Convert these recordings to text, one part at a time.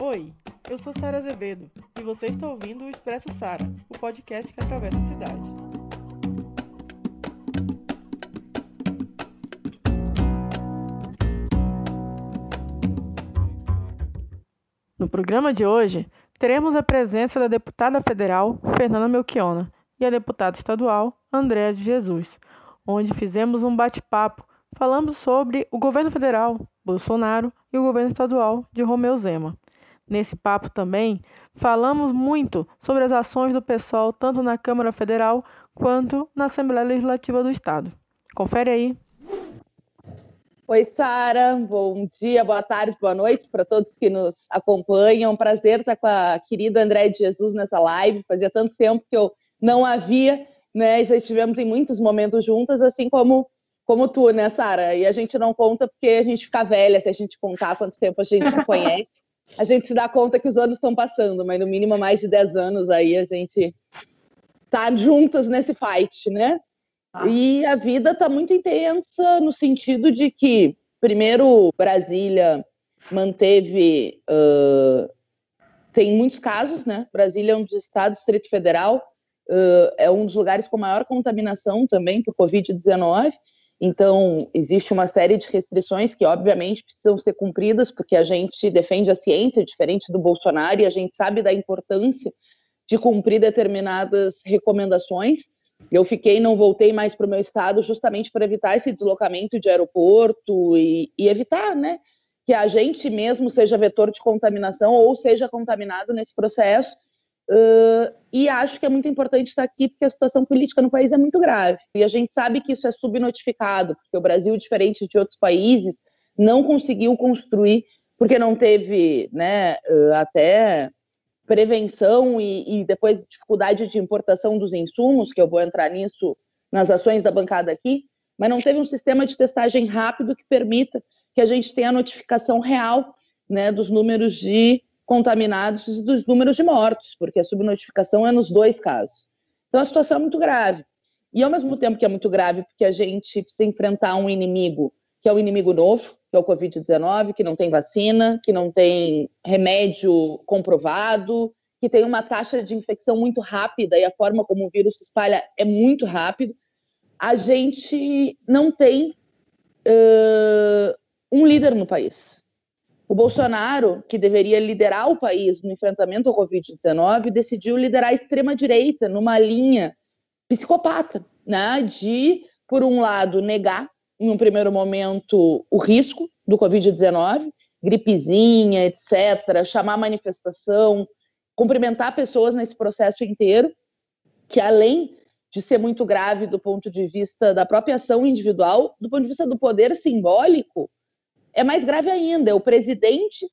Oi, eu sou Sara Azevedo e você está ouvindo o Expresso Sara, o podcast que atravessa a cidade. No programa de hoje, teremos a presença da deputada federal Fernanda Melchiona e a deputada estadual Andréa de Jesus, onde fizemos um bate-papo falando sobre o governo federal, Bolsonaro, e o governo estadual de Romeu Zema. Nesse papo também falamos muito sobre as ações do pessoal tanto na Câmara Federal quanto na Assembleia Legislativa do Estado. Confere aí. Oi, Sara. Bom dia, boa tarde, boa noite para todos que nos acompanham. Prazer estar com a querida André de Jesus nessa live. Fazia tanto tempo que eu não havia, né? Já estivemos em muitos momentos juntas, assim como como tu, né, Sara? E a gente não conta porque a gente fica velha se a gente contar quanto tempo a gente se conhece a gente se dá conta que os anos estão passando, mas no mínimo mais de 10 anos aí a gente tá juntas nesse fight, né? Ah. E a vida tá muito intensa no sentido de que, primeiro, Brasília manteve. Uh, tem muitos casos, né? Brasília é um dos estados, Distrito Federal, uh, é um dos lugares com maior contaminação também por Covid-19. Então, existe uma série de restrições que, obviamente, precisam ser cumpridas, porque a gente defende a ciência, diferente do Bolsonaro, e a gente sabe da importância de cumprir determinadas recomendações. Eu fiquei, não voltei mais para o meu estado, justamente para evitar esse deslocamento de aeroporto e, e evitar, né, que a gente mesmo seja vetor de contaminação ou seja contaminado nesse processo Uh, e acho que é muito importante estar aqui porque a situação política no país é muito grave. E a gente sabe que isso é subnotificado, porque o Brasil, diferente de outros países, não conseguiu construir, porque não teve né, até prevenção e, e, depois dificuldade de importação dos insumos, que eu vou entrar nisso nas ações da bancada aqui, mas não teve um sistema de testagem rápido que permita que a gente tenha a notificação real né, dos números de contaminados dos números de mortos, porque a subnotificação é nos dois casos. Então a situação é muito grave. E ao mesmo tempo que é muito grave, porque a gente precisa enfrentar um inimigo que é o um inimigo novo, que é o Covid-19, que não tem vacina, que não tem remédio comprovado, que tem uma taxa de infecção muito rápida e a forma como o vírus se espalha é muito rápido, a gente não tem uh, um líder no país. O Bolsonaro, que deveria liderar o país no enfrentamento ao Covid-19, decidiu liderar a extrema-direita numa linha psicopata, né? de, por um lado, negar, em um primeiro momento, o risco do Covid-19, gripezinha, etc., chamar manifestação, cumprimentar pessoas nesse processo inteiro, que além de ser muito grave do ponto de vista da própria ação individual, do ponto de vista do poder simbólico, é mais grave ainda, é o presidente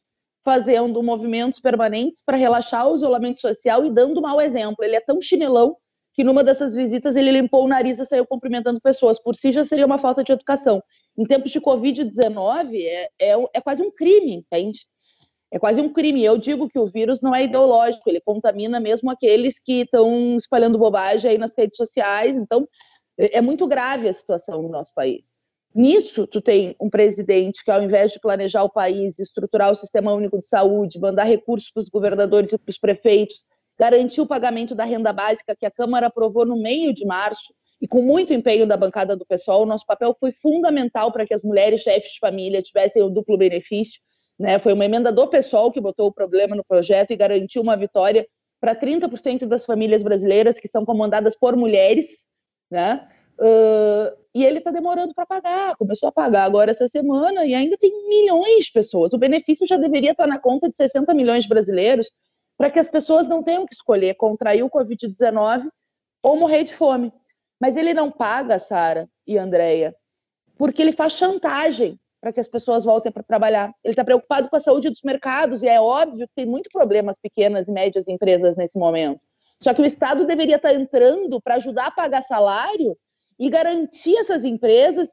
fazendo movimentos permanentes para relaxar o isolamento social e dando mau exemplo. Ele é tão chinelão que numa dessas visitas ele limpou o nariz e saiu cumprimentando pessoas. Por si já seria uma falta de educação. Em tempos de Covid-19 é, é, é quase um crime, entende? É quase um crime. Eu digo que o vírus não é ideológico, ele contamina mesmo aqueles que estão espalhando bobagem aí nas redes sociais. Então, é, é muito grave a situação no nosso país. Nisso, tu tem um presidente que, ao invés de planejar o país, estruturar o sistema único de saúde, mandar recursos para os governadores e para os prefeitos, garantir o pagamento da renda básica que a Câmara aprovou no meio de março, e com muito empenho da bancada do pessoal, o nosso papel foi fundamental para que as mulheres chefes de família tivessem o duplo benefício. Né? Foi uma emenda do pessoal que botou o problema no projeto e garantiu uma vitória para 30% das famílias brasileiras que são comandadas por mulheres, né? Uh, e ele está demorando para pagar. Começou a pagar agora essa semana e ainda tem milhões de pessoas. O benefício já deveria estar tá na conta de 60 milhões de brasileiros para que as pessoas não tenham que escolher contrair o Covid-19 ou morrer de fome. Mas ele não paga, Sara e Andréia, porque ele faz chantagem para que as pessoas voltem para trabalhar. Ele está preocupado com a saúde dos mercados e é óbvio que tem muito problemas pequenas e médias empresas nesse momento. Só que o Estado deveria estar tá entrando para ajudar a pagar salário e garantir essas empresas,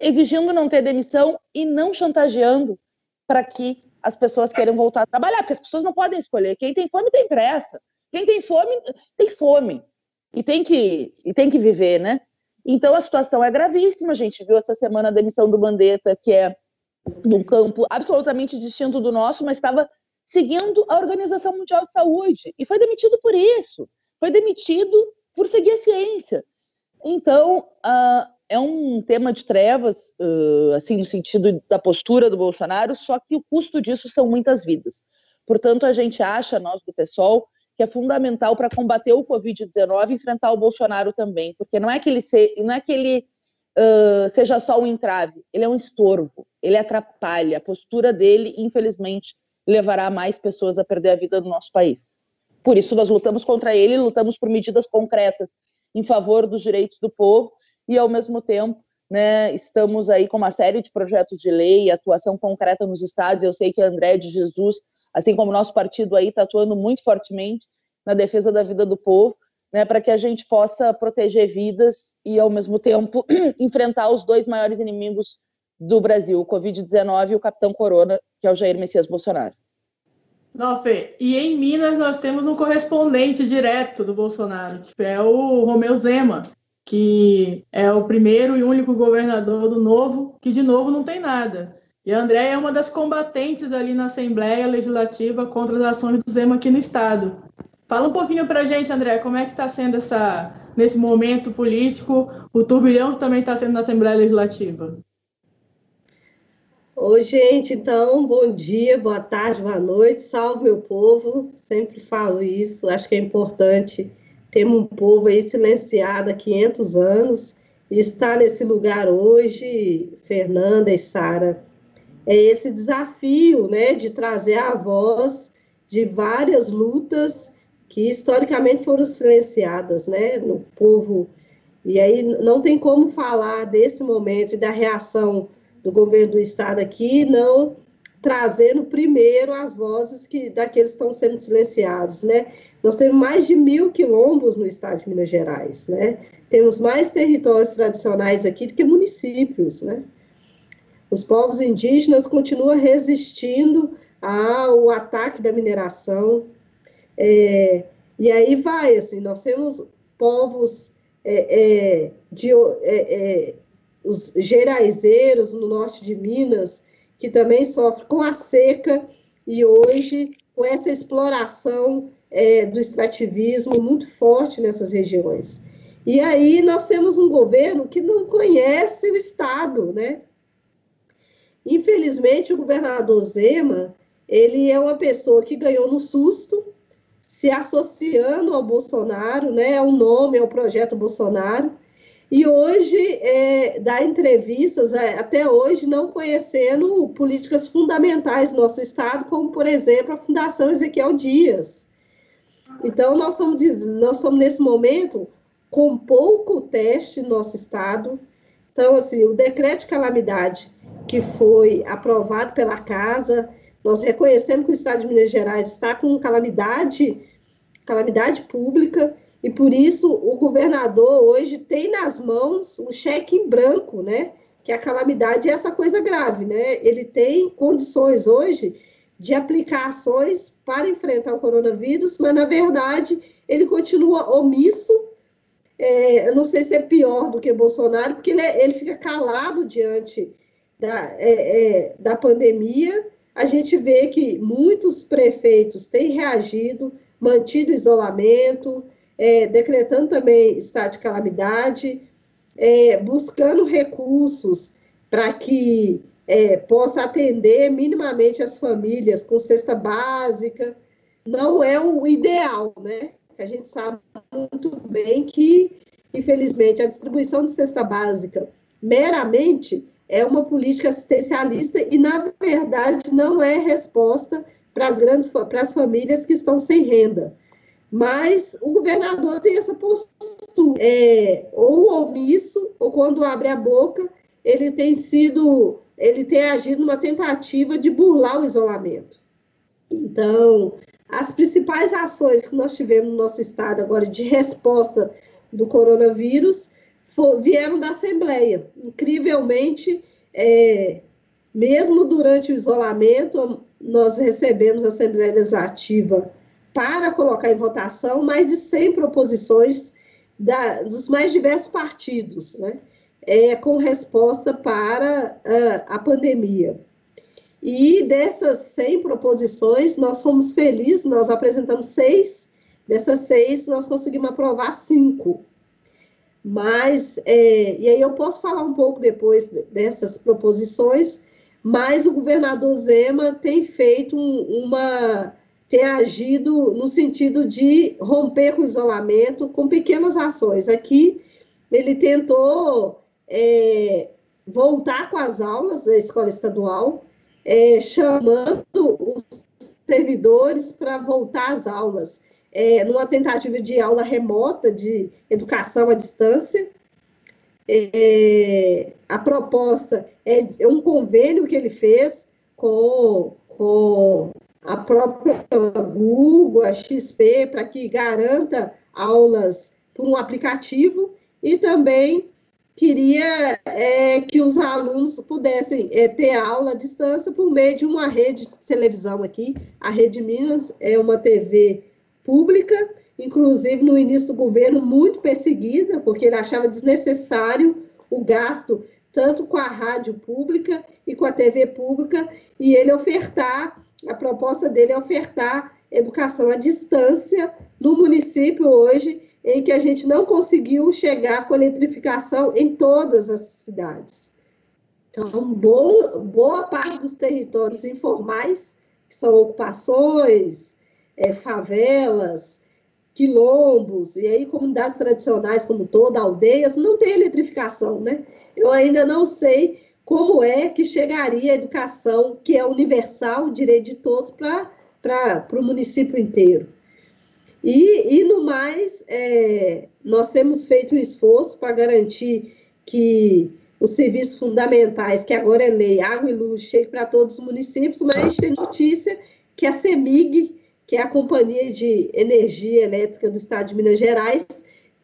exigindo não ter demissão e não chantageando para que as pessoas queiram voltar a trabalhar, porque as pessoas não podem escolher. Quem tem fome tem pressa. Quem tem fome tem fome e tem que e tem que viver, né? Então a situação é gravíssima. A gente viu essa semana a demissão do Mandetta, que é num campo absolutamente distinto do nosso, mas estava seguindo a Organização Mundial de Saúde e foi demitido por isso. Foi demitido por seguir a ciência. Então, uh, é um tema de trevas, uh, assim, no sentido da postura do Bolsonaro, só que o custo disso são muitas vidas. Portanto, a gente acha, nós do PSOL, que é fundamental para combater o Covid-19 enfrentar o Bolsonaro também, porque não é que ele, se, não é que ele uh, seja só um entrave, ele é um estorvo, ele atrapalha. A postura dele, infelizmente, levará mais pessoas a perder a vida no nosso país. Por isso, nós lutamos contra ele, lutamos por medidas concretas em favor dos direitos do povo e, ao mesmo tempo, né, estamos aí com uma série de projetos de lei, atuação concreta nos estados. Eu sei que André de Jesus, assim como o nosso partido aí, está atuando muito fortemente na defesa da vida do povo, né, para que a gente possa proteger vidas e, ao mesmo tempo, enfrentar os dois maiores inimigos do Brasil, o Covid-19 e o Capitão Corona, que é o Jair Messias Bolsonaro. Não, Fê, e em Minas nós temos um correspondente direto do Bolsonaro, que é o Romeu Zema, que é o primeiro e único governador do Novo, que de novo não tem nada. E a André é uma das combatentes ali na Assembleia Legislativa contra as ações do Zema aqui no Estado. Fala um pouquinho para a gente, André, como é que está sendo essa, nesse momento político, o turbilhão que também está sendo na Assembleia Legislativa? Oi, gente, então, bom dia, boa tarde, boa noite, salve meu povo, sempre falo isso, acho que é importante temos um povo aí silenciado há 500 anos e está nesse lugar hoje, Fernanda e Sara. É esse desafio, né, de trazer a voz de várias lutas que historicamente foram silenciadas, né, no povo. E aí não tem como falar desse momento e da reação do governo do estado aqui, não trazendo primeiro as vozes que daqueles que estão sendo silenciados, né? Nós temos mais de mil quilombos no estado de Minas Gerais, né? Temos mais territórios tradicionais aqui do que municípios, né? Os povos indígenas continuam resistindo ao ataque da mineração. É, e aí vai, assim, nós temos povos é, é, de, é, é, os geraizeiros no norte de Minas, que também sofrem com a seca, e hoje, com essa exploração é, do extrativismo muito forte nessas regiões. E aí nós temos um governo que não conhece o Estado, né? Infelizmente, o governador Zema, ele é uma pessoa que ganhou no susto, se associando ao Bolsonaro, né? É nome, é o projeto Bolsonaro, e hoje é, dá entrevistas, é, até hoje, não conhecendo políticas fundamentais do nosso Estado, como, por exemplo, a Fundação Ezequiel Dias, então, nós estamos, nós estamos nesse momento com pouco teste no nosso estado. Então, assim, o decreto de calamidade que foi aprovado pela Casa, nós reconhecemos que o estado de Minas Gerais está com calamidade, calamidade pública, e por isso o governador hoje tem nas mãos um cheque em branco, né? Que a calamidade é essa coisa grave, né? Ele tem condições hoje de aplicações para enfrentar o coronavírus, mas na verdade ele continua omisso. É, eu não sei se é pior do que Bolsonaro, porque ele, é, ele fica calado diante da, é, é, da pandemia. A gente vê que muitos prefeitos têm reagido, mantido isolamento, é, decretando também estado de calamidade, é, buscando recursos para que é, possa atender minimamente as famílias com cesta básica. Não é o ideal, né? A gente sabe muito bem que, infelizmente, a distribuição de cesta básica meramente é uma política assistencialista e, na verdade, não é resposta para as grandes para as famílias que estão sem renda. Mas o governador tem essa postura, é, ou omisso, ou quando abre a boca, ele tem sido ele tem agido numa tentativa de burlar o isolamento. Então, as principais ações que nós tivemos no nosso estado agora de resposta do coronavírus for, vieram da Assembleia. Incrivelmente, é, mesmo durante o isolamento, nós recebemos a Assembleia Legislativa para colocar em votação mais de 100 proposições da, dos mais diversos partidos, né? É, com resposta para uh, a pandemia. E dessas 100 proposições, nós fomos felizes, nós apresentamos seis, dessas seis, nós conseguimos aprovar cinco. Mas, é, e aí eu posso falar um pouco depois dessas proposições, mas o governador Zema tem feito um, uma. Tem agido no sentido de romper com o isolamento com pequenas ações. Aqui, ele tentou é, voltar com as aulas da escola estadual, é, chamando os servidores para voltar às aulas, é, numa tentativa de aula remota, de educação à distância. É, a proposta é um convênio que ele fez com, com a própria Google, a XP, para que garanta aulas por um aplicativo e também queria é, que os alunos pudessem é, ter aula à distância por meio de uma rede de televisão aqui. A Rede Minas é uma TV pública, inclusive no início do governo, muito perseguida, porque ele achava desnecessário o gasto tanto com a rádio pública e com a TV pública, e ele ofertar, a proposta dele é ofertar educação à distância no município hoje, em que a gente não conseguiu chegar com a eletrificação em todas as cidades. Então, boa, boa parte dos territórios informais, que são ocupações, é, favelas, quilombos, e aí comunidades tradicionais como toda, aldeias, não tem eletrificação, né? Eu ainda não sei como é que chegaria a educação, que é universal, direito de todos, para o município inteiro. E, e no mais, é, nós temos feito um esforço para garantir que os serviços fundamentais, que agora é lei, água e luz, chegue para todos os municípios, mas tem notícia que a CEMIG, que é a Companhia de Energia Elétrica do Estado de Minas Gerais,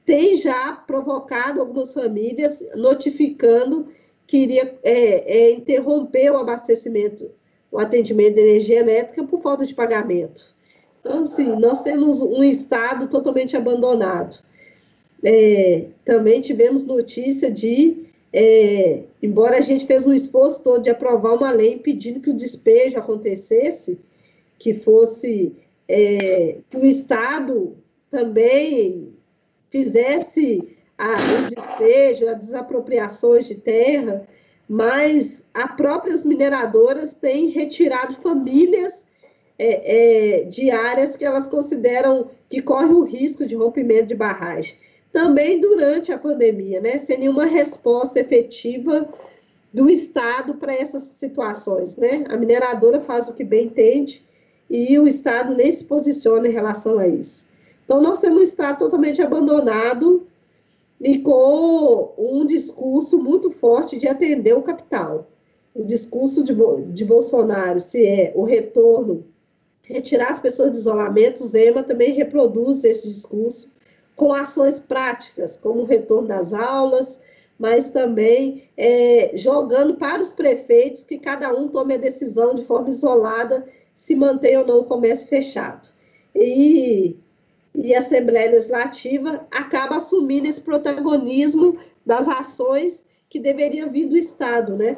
tem já provocado algumas famílias, notificando que iria é, é, interromper o abastecimento, o atendimento de energia elétrica por falta de pagamento. Então, assim, nós temos um Estado totalmente abandonado. É, também tivemos notícia de, é, embora a gente fez um esforço todo de aprovar uma lei pedindo que o despejo acontecesse, que fosse é, que o Estado também fizesse a, os despejos, as desapropriações de terra, mas as próprias mineradoras têm retirado famílias é, é, de áreas que elas consideram que corre o risco de rompimento de barragem. Também durante a pandemia, né, sem nenhuma resposta efetiva do Estado para essas situações. Né? A mineradora faz o que bem entende e o Estado nem se posiciona em relação a isso. Então, nós temos um Estado totalmente abandonado e com um discurso muito forte de atender o capital. O discurso de, de Bolsonaro, se é o retorno retirar as pessoas de isolamento, Zema também reproduz esse discurso com ações práticas, como o retorno das aulas, mas também é, jogando para os prefeitos que cada um tome a decisão de forma isolada se mantém ou não o comércio fechado. E, e a Assembleia Legislativa acaba assumindo esse protagonismo das ações que deveriam vir do Estado, né?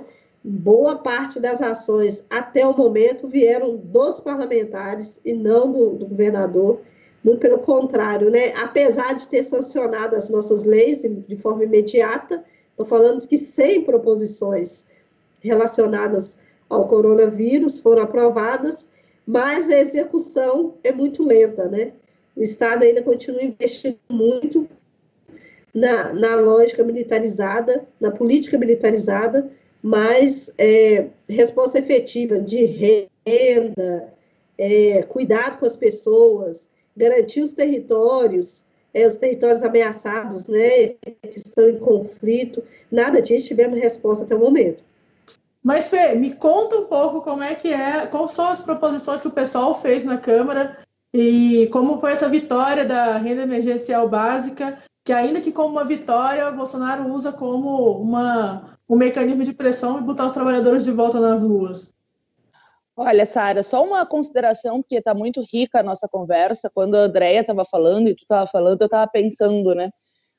boa parte das ações até o momento vieram dos parlamentares e não do, do, governador. Muito pelo contrário, né? Apesar de ter sancionado as nossas leis de forma imediata, estou falando que 100 proposições relacionadas ao coronavírus foram aprovadas, mas a execução é muito lenta, né? O Estado ainda continua investindo muito na, na lógica militarizada, na política militarizada, mas é, resposta efetiva de renda, é, cuidado com as pessoas, garantir os territórios, é, os territórios ameaçados, né, que estão em conflito, nada disso tivemos resposta até o momento. Mas, Fê, me conta um pouco como é que é, quais são as proposições que o pessoal fez na Câmara e como foi essa vitória da renda emergencial básica, que ainda que como uma vitória, o Bolsonaro usa como uma um mecanismo de pressão e botar os trabalhadores de volta nas ruas? Olha, Sara, só uma consideração, porque está muito rica a nossa conversa. Quando a Andrea estava falando e tu estava falando, eu estava pensando, né?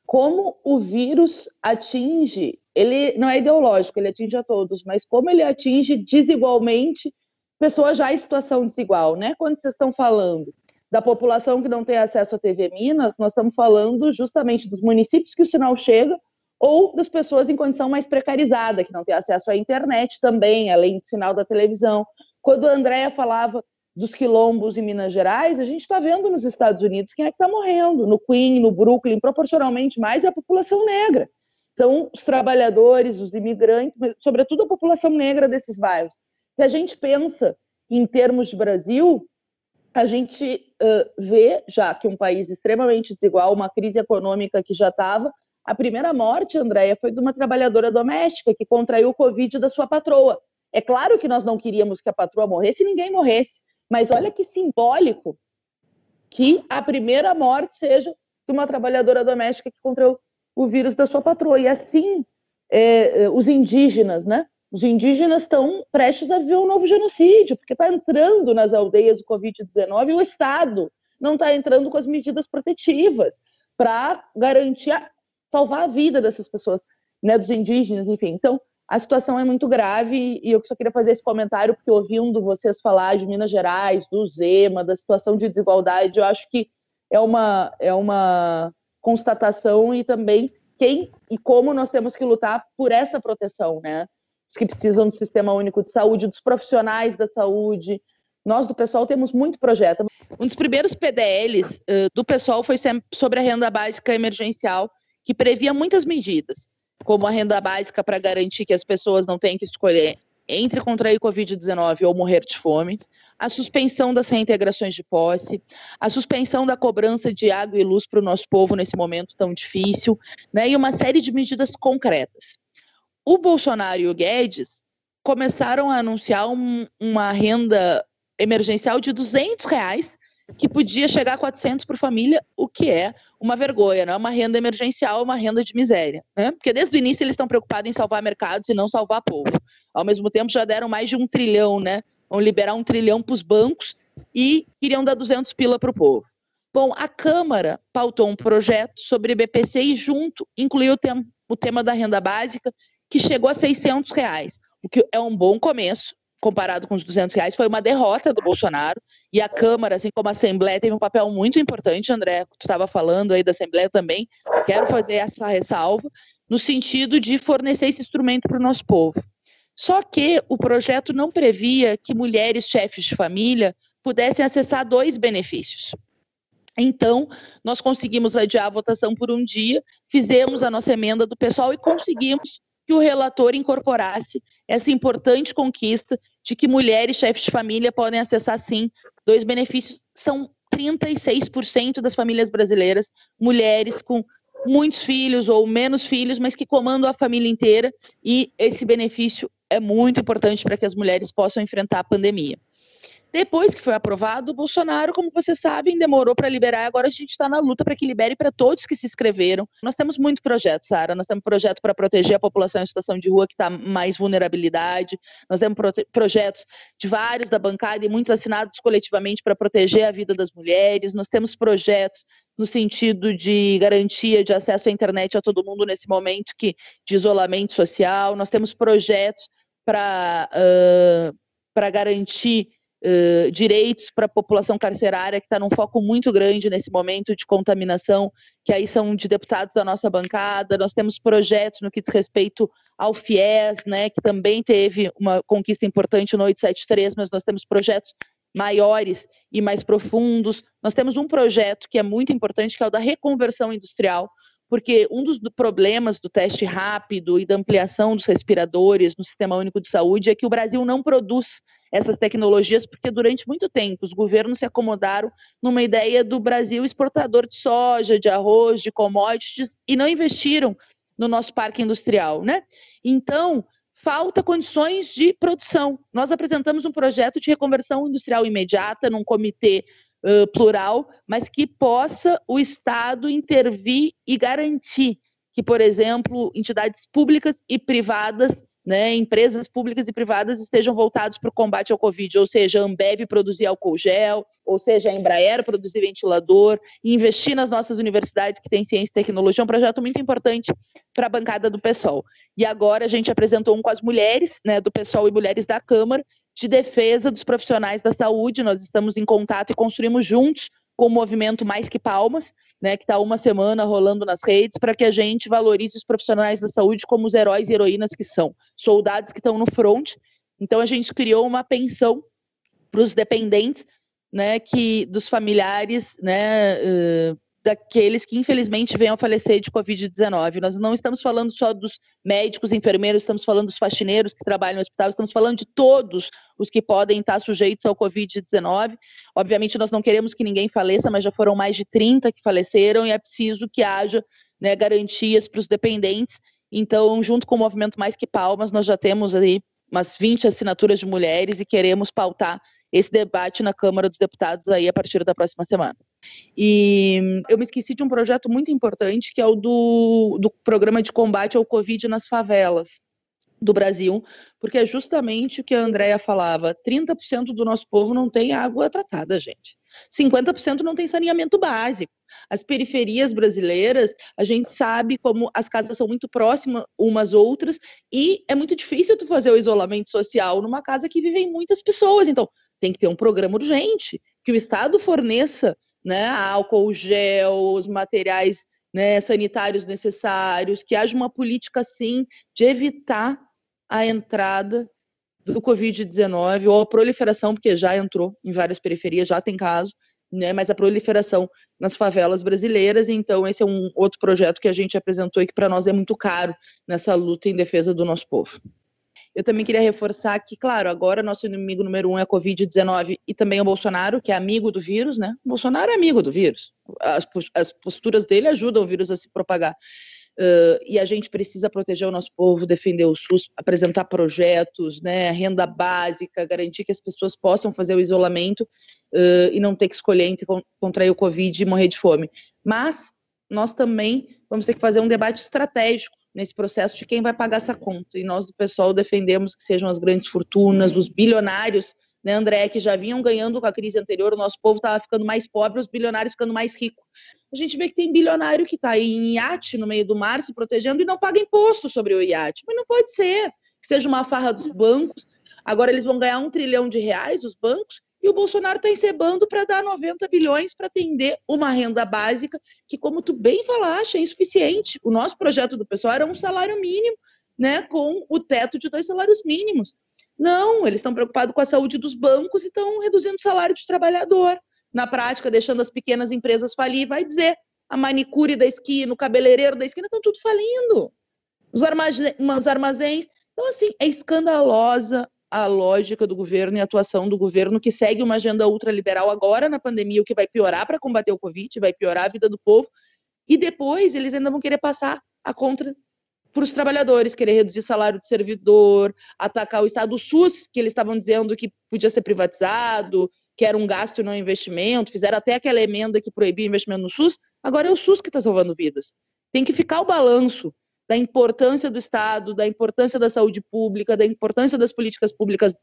como o vírus atinge, ele não é ideológico, ele atinge a todos, mas como ele atinge desigualmente pessoas já em situação desigual, né? Quando vocês estão falando da população que não tem acesso à TV Minas, nós estamos falando justamente dos municípios que o sinal chega ou das pessoas em condição mais precarizada, que não tem acesso à internet também, além do sinal da televisão. Quando a Andrea falava dos quilombos em Minas Gerais, a gente está vendo nos Estados Unidos quem é que está morrendo. No Queen, no Brooklyn, proporcionalmente mais é a população negra. São os trabalhadores, os imigrantes, mas sobretudo a população negra desses bairros. Se a gente pensa em termos de Brasil, a gente uh, vê, já que um país extremamente desigual, uma crise econômica que já estava, a primeira morte, Andréia, foi de uma trabalhadora doméstica que contraiu o Covid da sua patroa. É claro que nós não queríamos que a patroa morresse e ninguém morresse, mas olha que simbólico que a primeira morte seja de uma trabalhadora doméstica que contraiu o vírus da sua patroa. E assim, é, é os indígenas, né? Os indígenas estão prestes a ver um novo genocídio, porque está entrando nas aldeias o Covid-19 e o Estado não está entrando com as medidas protetivas para garantir, salvar a vida dessas pessoas, né, dos indígenas, enfim. Então, a situação é muito grave e eu só queria fazer esse comentário porque ouvindo vocês falar de Minas Gerais, do Zema, da situação de desigualdade, eu acho que é uma, é uma constatação e também quem e como nós temos que lutar por essa proteção, né? Que precisam do Sistema Único de Saúde, dos profissionais da saúde. Nós, do pessoal, temos muito projeto. Um dos primeiros PDLs uh, do pessoal foi sobre a renda básica emergencial, que previa muitas medidas, como a renda básica para garantir que as pessoas não tenham que escolher entre contrair Covid-19 ou morrer de fome, a suspensão das reintegrações de posse, a suspensão da cobrança de água e luz para o nosso povo nesse momento tão difícil, né, e uma série de medidas concretas o Bolsonaro e o Guedes começaram a anunciar um, uma renda emergencial de 200 reais que podia chegar a 400 por família, o que é uma vergonha, não é uma renda emergencial, é uma renda de miséria, né? Porque desde o início eles estão preocupados em salvar mercados e não salvar povo. Ao mesmo tempo já deram mais de um trilhão, né? Vão liberar um trilhão para os bancos e queriam dar 200 pila para o povo. Bom, a Câmara pautou um projeto sobre BPC e junto incluiu o, tem o tema da renda básica que chegou a 600 reais, o que é um bom começo, comparado com os 200 reais, foi uma derrota do Bolsonaro, e a Câmara, assim como a Assembleia, teve um papel muito importante, André, tu estava falando aí da Assembleia também, quero fazer essa ressalva, no sentido de fornecer esse instrumento para o nosso povo. Só que o projeto não previa que mulheres chefes de família pudessem acessar dois benefícios. Então, nós conseguimos adiar a votação por um dia, fizemos a nossa emenda do pessoal e conseguimos que o relator incorporasse essa importante conquista de que mulheres chefes de família podem acessar, sim, dois benefícios. São 36% das famílias brasileiras, mulheres com muitos filhos ou menos filhos, mas que comandam a família inteira, e esse benefício é muito importante para que as mulheres possam enfrentar a pandemia. Depois que foi aprovado, o Bolsonaro, como vocês sabem, demorou para liberar. Agora a gente está na luta para que libere para todos que se inscreveram. Nós temos muito projeto, Sara. Nós temos projeto para proteger a população em situação de rua que está mais vulnerabilidade. Nós temos projetos de vários da bancada e muitos assinados coletivamente para proteger a vida das mulheres. Nós temos projetos no sentido de garantia de acesso à internet a todo mundo nesse momento que, de isolamento social. Nós temos projetos para uh, garantir Direitos para a população carcerária, que está num foco muito grande nesse momento de contaminação, que aí são de deputados da nossa bancada. Nós temos projetos no que diz respeito ao FIES, né, que também teve uma conquista importante no 873, mas nós temos projetos maiores e mais profundos. Nós temos um projeto que é muito importante, que é o da reconversão industrial, porque um dos problemas do teste rápido e da ampliação dos respiradores no Sistema Único de Saúde é que o Brasil não produz essas tecnologias, porque durante muito tempo os governos se acomodaram numa ideia do Brasil exportador de soja, de arroz, de commodities e não investiram no nosso parque industrial, né? Então, falta condições de produção. Nós apresentamos um projeto de reconversão industrial imediata num comitê uh, plural, mas que possa o Estado intervir e garantir que, por exemplo, entidades públicas e privadas né, empresas públicas e privadas estejam voltados para o combate ao Covid, ou seja, a Ambev produzir álcool gel, ou seja, a Embraer produzir ventilador, e investir nas nossas universidades que têm ciência e tecnologia, é um projeto muito importante para a bancada do PSOL. E agora a gente apresentou um com as mulheres, né, do PSOL e mulheres da Câmara, de defesa dos profissionais da saúde. Nós estamos em contato e construímos juntos com o movimento Mais Que Palmas, né, que está uma semana rolando nas redes, para que a gente valorize os profissionais da saúde como os heróis e heroínas que são, soldados que estão no front. Então a gente criou uma pensão para os dependentes, né, que dos familiares, né, uh, daqueles que infelizmente venham a falecer de Covid-19. Nós não estamos falando só dos médicos, enfermeiros, estamos falando dos faxineiros que trabalham no hospital, estamos falando de todos os que podem estar sujeitos ao Covid-19. Obviamente, nós não queremos que ninguém faleça, mas já foram mais de 30 que faleceram e é preciso que haja né, garantias para os dependentes. Então, junto com o Movimento Mais Que Palmas, nós já temos aí umas 20 assinaturas de mulheres e queremos pautar esse debate na Câmara dos Deputados aí a partir da próxima semana. E eu me esqueci de um projeto muito importante, que é o do, do programa de combate ao Covid nas favelas do Brasil, porque é justamente o que a Andrea falava: 30% do nosso povo não tem água tratada, gente. 50% não tem saneamento básico. As periferias brasileiras, a gente sabe como as casas são muito próximas umas outras e é muito difícil tu fazer o isolamento social numa casa que vivem muitas pessoas. Então, tem que ter um programa urgente que o Estado forneça né, álcool gel, os materiais né, sanitários necessários, que haja uma política, sim, de evitar a entrada do Covid-19 ou a proliferação, porque já entrou em várias periferias, já tem caso, né, mas a proliferação nas favelas brasileiras. Então, esse é um outro projeto que a gente apresentou e que para nós é muito caro nessa luta em defesa do nosso povo. Eu também queria reforçar que, claro, agora nosso inimigo número um é a Covid-19 e também o Bolsonaro, que é amigo do vírus, né? O Bolsonaro é amigo do vírus. As, as posturas dele ajudam o vírus a se propagar. Uh, e a gente precisa proteger o nosso povo, defender o SUS, apresentar projetos, né, renda básica, garantir que as pessoas possam fazer o isolamento uh, e não ter que escolher entre contrair o Covid e morrer de fome. Mas nós também vamos ter que fazer um debate estratégico nesse processo de quem vai pagar essa conta. E nós do pessoal defendemos que sejam as grandes fortunas, os bilionários, né, André, que já vinham ganhando com a crise anterior, o nosso povo estava ficando mais pobre, os bilionários ficando mais ricos. A gente vê que tem bilionário que está em iate no meio do mar se protegendo e não paga imposto sobre o iate. Mas não pode ser que seja uma farra dos bancos. Agora eles vão ganhar um trilhão de reais, os bancos, e o Bolsonaro está encebando para dar 90 bilhões para atender uma renda básica que, como tu bem falaste, é insuficiente. O nosso projeto do pessoal era um salário mínimo, né, com o teto de dois salários mínimos. Não, eles estão preocupados com a saúde dos bancos e estão reduzindo o salário de trabalhador. Na prática, deixando as pequenas empresas falir, vai dizer, a manicure da esquina, o cabeleireiro da esquina estão tudo falindo. Os armazéns. Então, assim, é escandalosa a lógica do governo e a atuação do governo que segue uma agenda ultraliberal agora na pandemia, o que vai piorar para combater o Covid, vai piorar a vida do povo, e depois eles ainda vão querer passar a contra para os trabalhadores, querer reduzir salário de servidor, atacar o Estado, o SUS, que eles estavam dizendo que podia ser privatizado, que era um gasto e não investimento, fizeram até aquela emenda que proibia investimento no SUS, agora é o SUS que está salvando vidas. Tem que ficar o balanço da importância do Estado, da importância da saúde pública, da importância das políticas públicas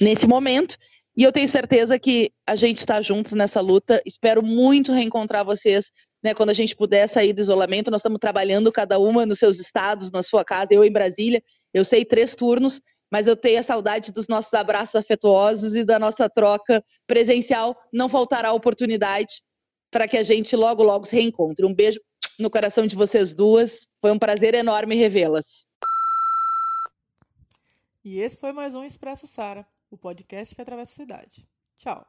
nesse momento. E eu tenho certeza que a gente está juntos nessa luta. Espero muito reencontrar vocês né, quando a gente puder sair do isolamento. Nós estamos trabalhando cada uma nos seus estados, na sua casa, eu em Brasília. Eu sei três turnos, mas eu tenho a saudade dos nossos abraços afetuosos e da nossa troca presencial. Não faltará oportunidade para que a gente logo, logo se reencontre. Um beijo no coração de vocês duas. Foi um prazer enorme revê-las. E esse foi mais um Expresso Sara, o podcast que atravessa a cidade. Tchau.